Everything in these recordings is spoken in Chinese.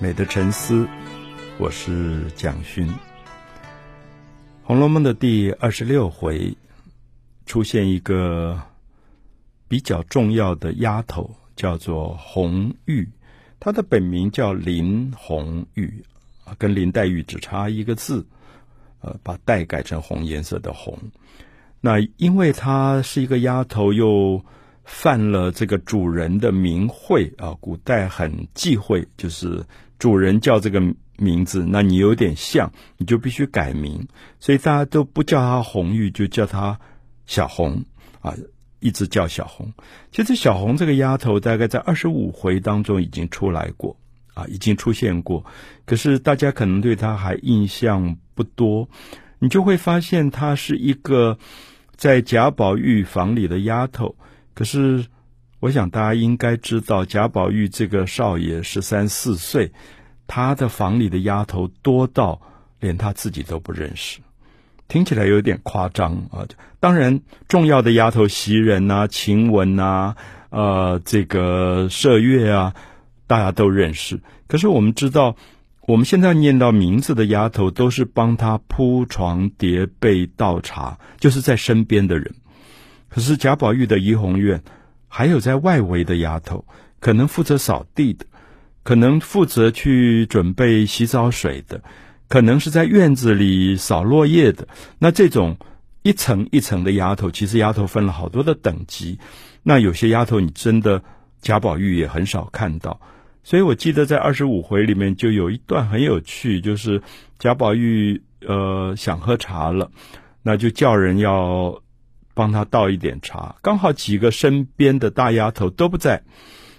美的沉思，我是蒋勋。《红楼梦》的第二十六回出现一个比较重要的丫头，叫做红玉。她的本名叫林红玉，跟林黛玉只差一个字，呃，把“黛”改成红颜色的“红”。那因为她是一个丫头，又犯了这个主人的名讳啊，古代很忌讳，就是。主人叫这个名字，那你有点像，你就必须改名，所以大家都不叫她红玉，就叫她小红啊，一直叫小红。其实小红这个丫头，大概在二十五回当中已经出来过啊，已经出现过，可是大家可能对她还印象不多。你就会发现她是一个在贾宝玉房里的丫头，可是。我想大家应该知道，贾宝玉这个少爷十三四岁，他的房里的丫头多到连他自己都不认识，听起来有点夸张啊。当然，重要的丫头袭人啊、晴雯啊、呃，这个麝月啊，大家都认识。可是我们知道，我们现在念到名字的丫头，都是帮他铺床叠被倒茶，就是在身边的人。可是贾宝玉的怡红院。还有在外围的丫头，可能负责扫地的，可能负责去准备洗澡水的，可能是在院子里扫落叶的。那这种一层一层的丫头，其实丫头分了好多的等级。那有些丫头，你真的贾宝玉也很少看到。所以我记得在二十五回里面就有一段很有趣，就是贾宝玉呃想喝茶了，那就叫人要。帮他倒一点茶，刚好几个身边的大丫头都不在，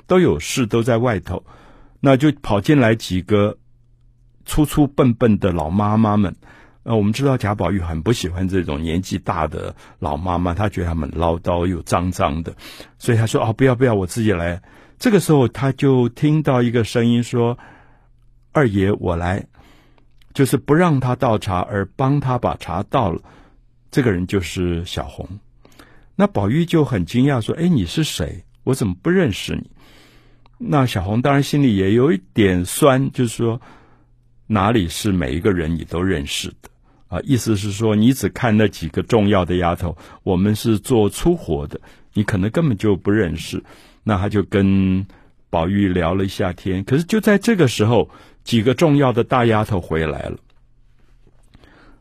都有事都在外头，那就跑进来几个粗粗笨笨的老妈妈们。呃，我们知道贾宝玉很不喜欢这种年纪大的老妈妈，他觉得他们唠叨又脏脏的，所以他说：“哦，不要不要，我自己来。”这个时候他就听到一个声音说：“二爷，我来。”就是不让他倒茶，而帮他把茶倒了。这个人就是小红。那宝玉就很惊讶，说：“哎，你是谁？我怎么不认识你？”那小红当然心里也有一点酸，就是说，哪里是每一个人你都认识的啊？意思是说，你只看那几个重要的丫头，我们是做粗活的，你可能根本就不认识。那他就跟宝玉聊了一下天，可是就在这个时候，几个重要的大丫头回来了，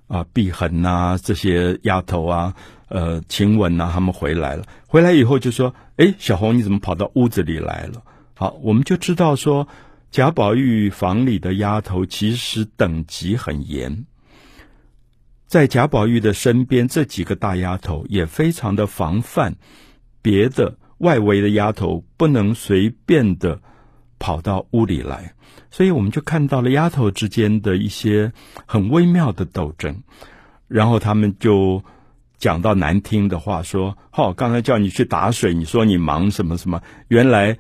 啊，碧痕呐，这些丫头啊。呃，晴雯呐，他们回来了。回来以后就说：“哎，小红，你怎么跑到屋子里来了？”好，我们就知道说，贾宝玉房里的丫头其实等级很严。在贾宝玉的身边，这几个大丫头也非常的防范别的外围的丫头不能随便的跑到屋里来，所以我们就看到了丫头之间的一些很微妙的斗争，然后他们就。讲到难听的话，说：“好、刚才叫你去打水，你说你忙什么什么？原来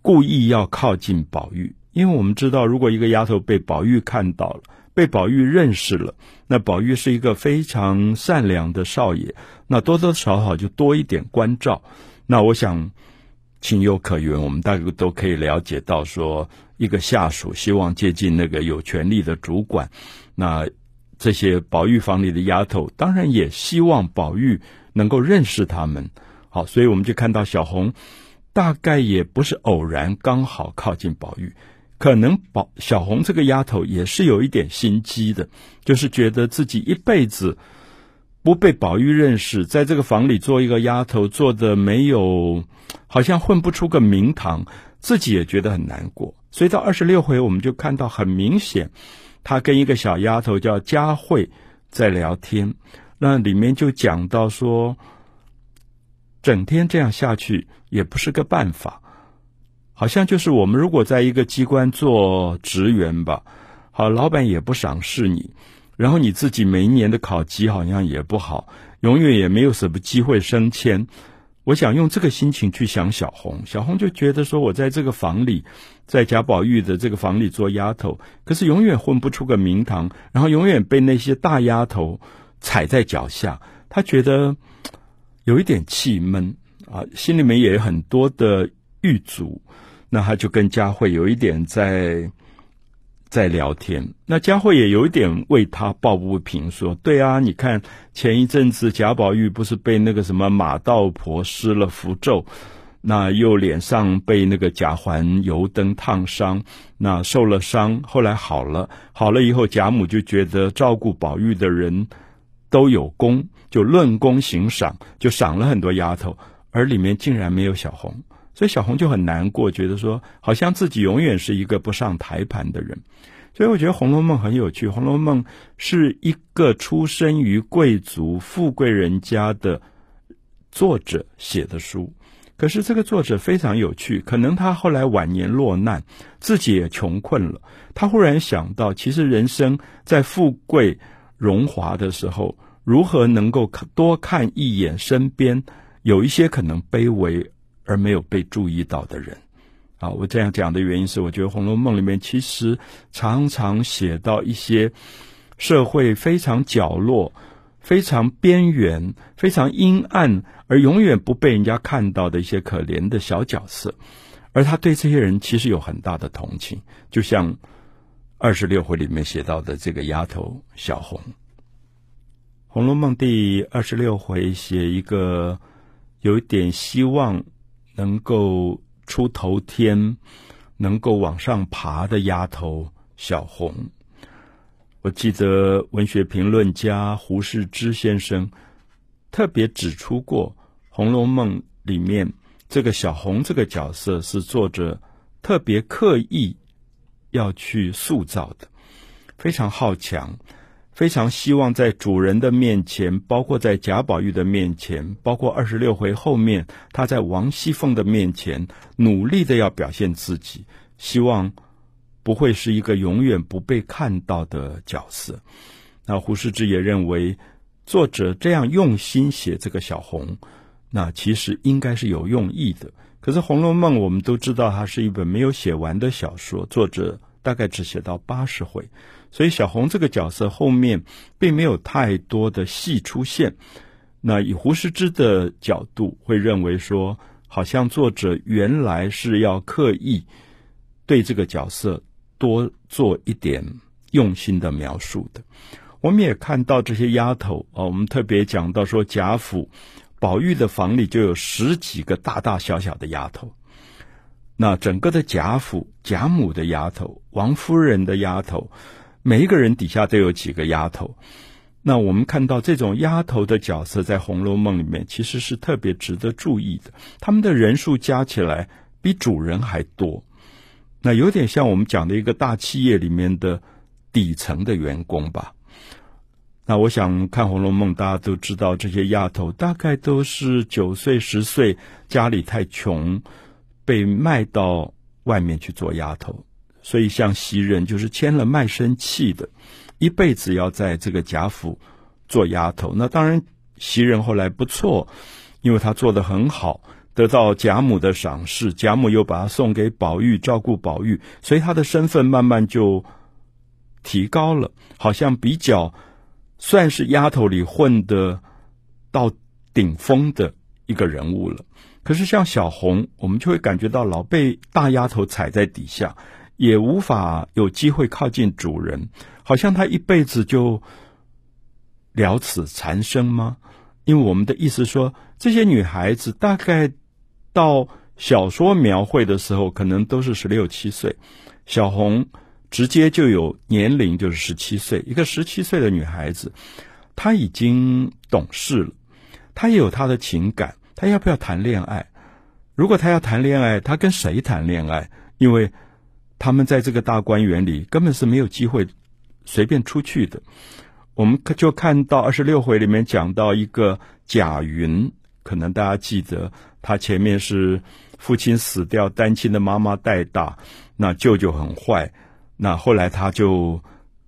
故意要靠近宝玉，因为我们知道，如果一个丫头被宝玉看到了，被宝玉认识了，那宝玉是一个非常善良的少爷，那多多少少就多一点关照。那我想情有可原，我们大概都可以了解到，说一个下属希望接近那个有权力的主管，那。”这些宝玉房里的丫头，当然也希望宝玉能够认识他们。好，所以我们就看到小红，大概也不是偶然，刚好靠近宝玉。可能宝小红这个丫头也是有一点心机的，就是觉得自己一辈子不被宝玉认识，在这个房里做一个丫头，做的没有，好像混不出个名堂，自己也觉得很难过。所以到二十六回，我们就看到很明显。他跟一个小丫头叫佳慧在聊天，那里面就讲到说，整天这样下去也不是个办法，好像就是我们如果在一个机关做职员吧，好，老板也不赏识你，然后你自己每一年的考级好像也不好，永远也没有什么机会升迁。我想用这个心情去想小红，小红就觉得说，我在这个房里，在贾宝玉的这个房里做丫头，可是永远混不出个名堂，然后永远被那些大丫头踩在脚下，她觉得有一点气闷啊，心里面也有很多的郁卒。那她就跟佳慧有一点在在聊天。那佳慧也有点为他抱不平，说：“对啊，你看前一阵子贾宝玉不是被那个什么马道婆施了符咒，那又脸上被那个贾环油灯烫伤，那受了伤，后来好了，好了以后，贾母就觉得照顾宝玉的人都有功，就论功行赏，就赏了很多丫头。”而里面竟然没有小红，所以小红就很难过，觉得说好像自己永远是一个不上台盘的人。所以我觉得《红楼梦》很有趣，《红楼梦》是一个出身于贵族富贵人家的作者写的书。可是这个作者非常有趣，可能他后来晚年落难，自己也穷困了，他忽然想到，其实人生在富贵荣华的时候，如何能够多看一眼身边。有一些可能卑微而没有被注意到的人，啊，我这样讲的原因是，我觉得《红楼梦》里面其实常常写到一些社会非常角落、非常边缘、非常阴暗而永远不被人家看到的一些可怜的小角色，而他对这些人其实有很大的同情，就像二十六回里面写到的这个丫头小红，《红楼梦》第二十六回写一个。有一点希望能够出头天，能够往上爬的丫头小红。我记得文学评论家胡适之先生特别指出过，《红楼梦》里面这个小红这个角色是作者特别刻意要去塑造的，非常好强。非常希望在主人的面前，包括在贾宝玉的面前，包括二十六回后面，他在王熙凤的面前，努力的要表现自己，希望不会是一个永远不被看到的角色。那胡适之也认为，作者这样用心写这个小红，那其实应该是有用意的。可是《红楼梦》我们都知道，它是一本没有写完的小说，作者大概只写到八十回。所以小红这个角色后面并没有太多的戏出现。那以胡适之的角度会认为说，好像作者原来是要刻意对这个角色多做一点用心的描述的。我们也看到这些丫头啊，我们特别讲到说，贾府宝玉的房里就有十几个大大小小的丫头。那整个的贾府，贾母的丫头，王夫人的丫头。每一个人底下都有几个丫头，那我们看到这种丫头的角色在《红楼梦》里面其实是特别值得注意的。他们的人数加起来比主人还多，那有点像我们讲的一个大企业里面的底层的员工吧。那我想看《红楼梦》，大家都知道这些丫头大概都是九岁、十岁，家里太穷，被卖到外面去做丫头。所以，像袭人就是签了卖身契的，一辈子要在这个贾府做丫头。那当然，袭人后来不错，因为她做得很好，得到贾母的赏识，贾母又把她送给宝玉照顾宝玉，所以她的身份慢慢就提高了，好像比较算是丫头里混得到顶峰的一个人物了。可是像小红，我们就会感觉到老被大丫头踩在底下。也无法有机会靠近主人，好像他一辈子就了此残生吗？因为我们的意思说，这些女孩子大概到小说描绘的时候，可能都是十六七岁。小红直接就有年龄，就是十七岁。一个十七岁的女孩子，她已经懂事了，她也有她的情感，她要不要谈恋爱？如果她要谈恋爱，她跟谁谈恋爱？因为他们在这个大观园里根本是没有机会随便出去的。我们就看到二十六回里面讲到一个贾云，可能大家记得，他前面是父亲死掉，单亲的妈妈带大，那舅舅很坏，那后来他就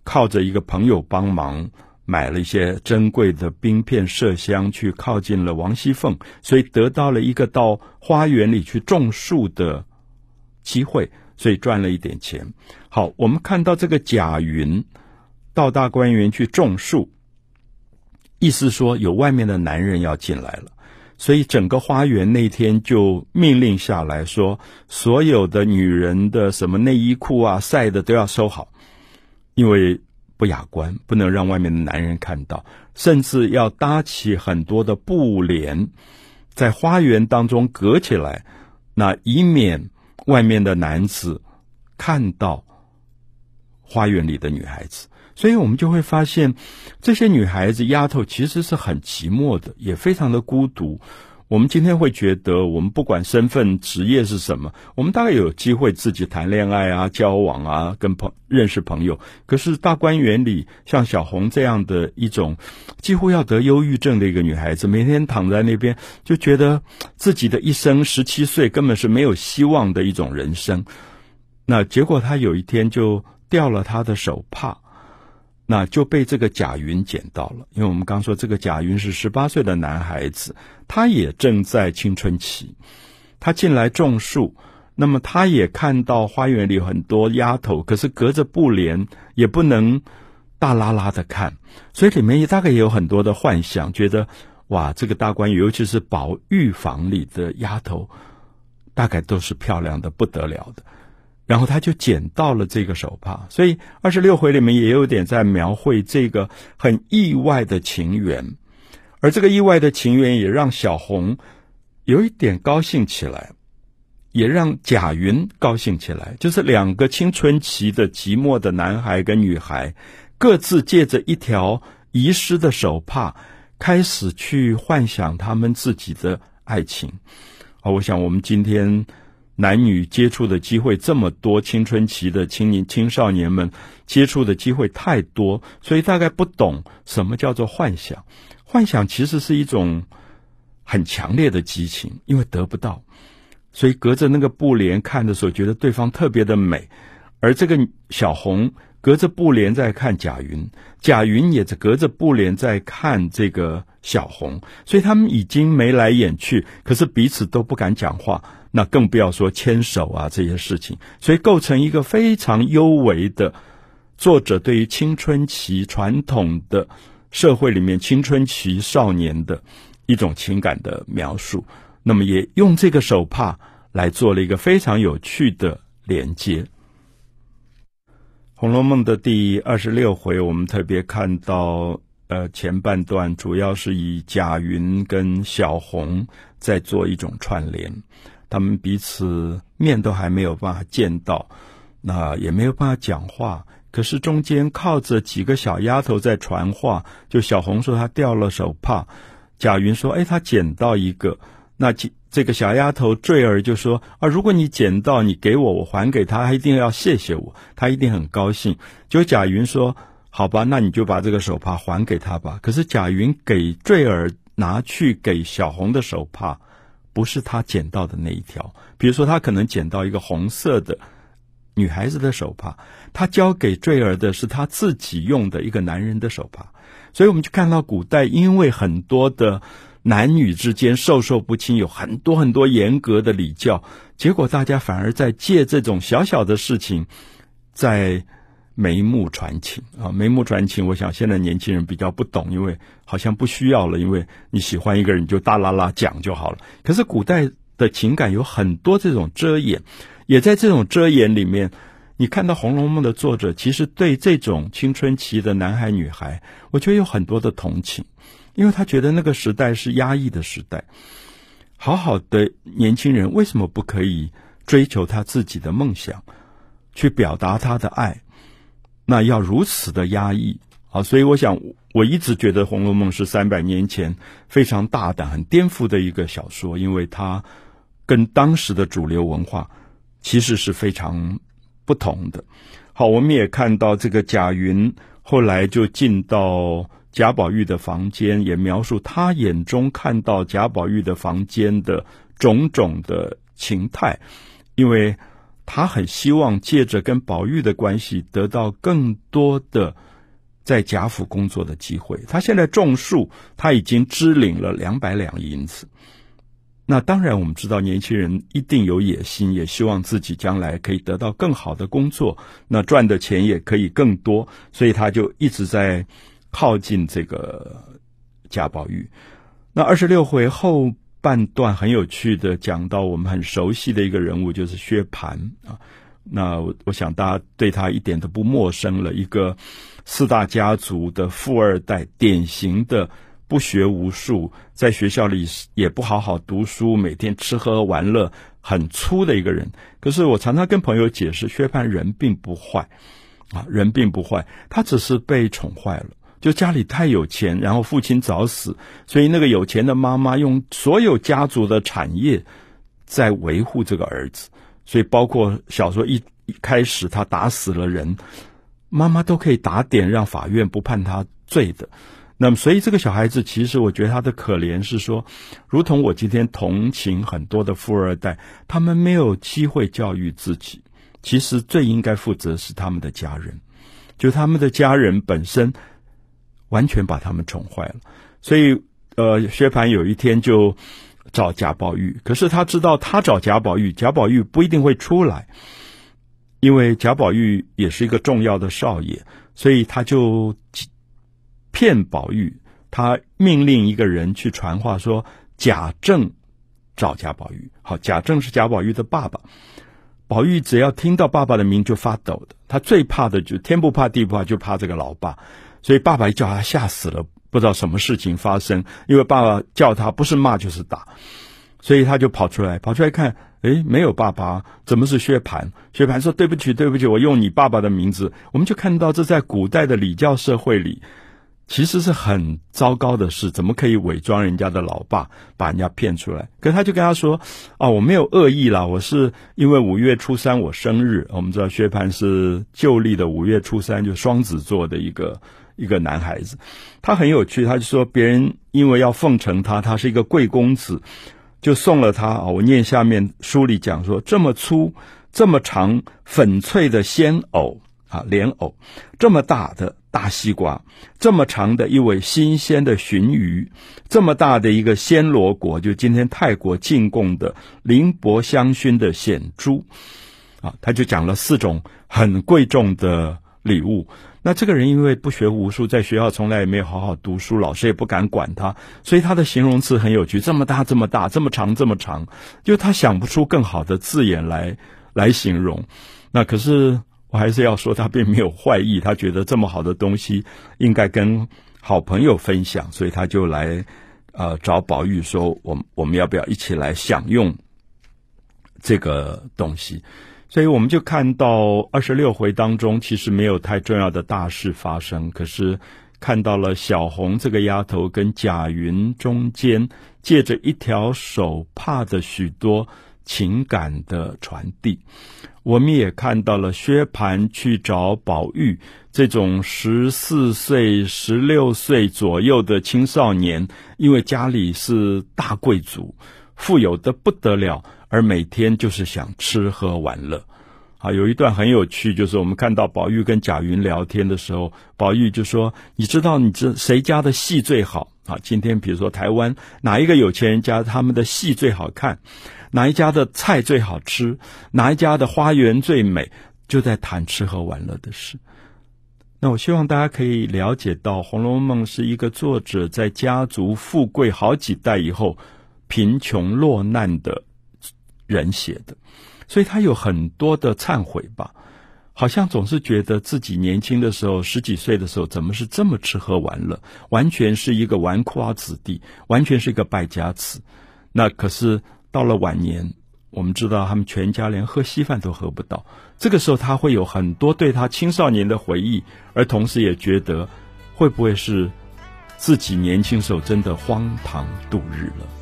靠着一个朋友帮忙，买了一些珍贵的冰片麝香，去靠近了王熙凤，所以得到了一个到花园里去种树的机会。所以赚了一点钱。好，我们看到这个贾云到大观园去种树，意思说有外面的男人要进来了。所以整个花园那天就命令下来说，所有的女人的什么内衣裤啊、晒的都要收好，因为不雅观，不能让外面的男人看到，甚至要搭起很多的布帘，在花园当中隔起来，那以免外面的男子看到花园里的女孩子。所以我们就会发现，这些女孩子、丫头其实是很寂寞的，也非常的孤独。我们今天会觉得，我们不管身份、职业是什么，我们大概有机会自己谈恋爱啊、交往啊、跟朋认识朋友。可是大观园里，像小红这样的一种几乎要得忧郁症的一个女孩子，每天躺在那边，就觉得自己的一生十七岁根本是没有希望的一种人生。那结果她有一天就掉了她的手帕。那就被这个贾云捡到了，因为我们刚说这个贾云是十八岁的男孩子，他也正在青春期，他进来种树，那么他也看到花园里很多丫头，可是隔着布帘也不能大拉拉的看，所以里面也大概也有很多的幻想，觉得哇，这个大观园，尤其是宝玉房里的丫头，大概都是漂亮的不得了的。然后他就捡到了这个手帕，所以二十六回里面也有点在描绘这个很意外的情缘，而这个意外的情缘也让小红有一点高兴起来，也让贾云高兴起来，就是两个青春期的寂寞的男孩跟女孩，各自借着一条遗失的手帕，开始去幻想他们自己的爱情。啊，我想我们今天。男女接触的机会这么多，青春期的青年青少年们接触的机会太多，所以大概不懂什么叫做幻想。幻想其实是一种很强烈的激情，因为得不到，所以隔着那个布帘看的时候，觉得对方特别的美。而这个小红隔着布帘在看贾云，贾云也是隔着布帘在看这个小红，所以他们已经眉来眼去，可是彼此都不敢讲话。那更不要说牵手啊这些事情，所以构成一个非常幽微的作者对于青春期传统的社会里面青春期少年的一种情感的描述。那么也用这个手帕来做了一个非常有趣的连接。《红楼梦》的第二十六回，我们特别看到，呃，前半段主要是以贾云跟小红在做一种串联。他们彼此面都还没有办法见到，那也没有办法讲话。可是中间靠着几个小丫头在传话，就小红说她掉了手帕，贾云说：“哎，她捡到一个。”那这个小丫头坠儿就说：“啊，如果你捡到，你给我，我还给他，他一定要谢谢我，他一定很高兴。”就贾云说：“好吧，那你就把这个手帕还给他吧。”可是贾云给坠儿拿去给小红的手帕。不是他捡到的那一条，比如说他可能捡到一个红色的女孩子的手帕，他交给坠儿的是他自己用的一个男人的手帕，所以我们就看到古代因为很多的男女之间授受不亲，有很多很多严格的礼教，结果大家反而在借这种小小的事情在。眉目传情啊，眉目传情，我想现在年轻人比较不懂，因为好像不需要了，因为你喜欢一个人，你就大啦啦讲就好了。可是古代的情感有很多这种遮掩，也在这种遮掩里面，你看到《红楼梦》的作者其实对这种青春期的男孩女孩，我觉得有很多的同情，因为他觉得那个时代是压抑的时代，好好的年轻人为什么不可以追求他自己的梦想，去表达他的爱？那要如此的压抑啊，所以我想，我一直觉得《红楼梦》是三百年前非常大胆、很颠覆的一个小说，因为它跟当时的主流文化其实是非常不同的。好，我们也看到这个贾云后来就进到贾宝玉的房间，也描述他眼中看到贾宝玉的房间的种种的情态，因为。他很希望借着跟宝玉的关系，得到更多的在贾府工作的机会。他现在种树，他已经支领了两百两银子。那当然，我们知道年轻人一定有野心，也希望自己将来可以得到更好的工作，那赚的钱也可以更多，所以他就一直在靠近这个贾宝玉。那二十六回后半段很有趣的讲到我们很熟悉的一个人物，就是薛蟠啊。那我我想大家对他一点都不陌生了，一个四大家族的富二代，典型的不学无术，在学校里也不好好读书，每天吃喝玩乐，很粗的一个人。可是我常常跟朋友解释，薛蟠人并不坏啊，人并不坏，他只是被宠坏了。就家里太有钱，然后父亲早死，所以那个有钱的妈妈用所有家族的产业在维护这个儿子，所以包括小说一一开始他打死了人，妈妈都可以打点让法院不判他罪的。那么，所以这个小孩子其实我觉得他的可怜是说，如同我今天同情很多的富二代，他们没有机会教育自己，其实最应该负责是他们的家人，就他们的家人本身。完全把他们宠坏了，所以呃，薛蟠有一天就找贾宝玉，可是他知道他找贾宝玉，贾宝玉不一定会出来，因为贾宝玉也是一个重要的少爷，所以他就骗宝玉，他命令一个人去传话说贾政找贾宝玉。好，贾政是贾宝玉的爸爸，宝玉只要听到爸爸的名就发抖的，他最怕的就天不怕地不怕，就怕这个老爸。所以爸爸一叫他吓死了，不知道什么事情发生，因为爸爸叫他不是骂就是打，所以他就跑出来，跑出来看，诶，没有爸爸，怎么是薛蟠？薛蟠说：“对不起，对不起，我用你爸爸的名字。”我们就看到这在古代的礼教社会里，其实是很糟糕的事，怎么可以伪装人家的老爸，把人家骗出来？可他就跟他说：“啊，我没有恶意啦，我是因为五月初三我生日。我们知道薛蟠是旧历的五月初三，就双子座的一个。”一个男孩子，他很有趣，他就说别人因为要奉承他，他是一个贵公子，就送了他啊。我念下面书里讲说，这么粗、这么长、粉翠的鲜藕啊，莲藕，这么大的大西瓜，这么长的一尾新鲜的鲟鱼，这么大的一个暹罗果，就今天泰国进贡的綾柏香薰的显珠啊，他就讲了四种很贵重的礼物。那这个人因为不学无术，在学校从来也没有好好读书，老师也不敢管他，所以他的形容词很有趣，这么大，这么大，这么长，这么长，就他想不出更好的字眼来来形容。那可是我还是要说，他并没有坏意，他觉得这么好的东西应该跟好朋友分享，所以他就来呃找宝玉说，我我们要不要一起来享用这个东西？所以我们就看到二十六回当中，其实没有太重要的大事发生，可是看到了小红这个丫头跟贾云中间借着一条手帕的许多情感的传递。我们也看到了薛蟠去找宝玉这种十四岁、十六岁左右的青少年，因为家里是大贵族，富有的不得了。而每天就是想吃喝玩乐，啊，有一段很有趣，就是我们看到宝玉跟贾云聊天的时候，宝玉就说：“你知道你这谁家的戏最好？啊，今天比如说台湾哪一个有钱人家他们的戏最好看，哪一家的菜最好吃，哪一家的花园最美，就在谈吃喝玩乐的事。”那我希望大家可以了解到，《红楼梦》是一个作者在家族富贵好几代以后，贫穷落难的。人写的，所以他有很多的忏悔吧，好像总是觉得自己年轻的时候，十几岁的时候，怎么是这么吃喝玩乐，完全是一个纨绔子弟，完全是一个败家子。那可是到了晚年，我们知道他们全家连喝稀饭都喝不到，这个时候他会有很多对他青少年的回忆，而同时也觉得会不会是自己年轻时候真的荒唐度日了。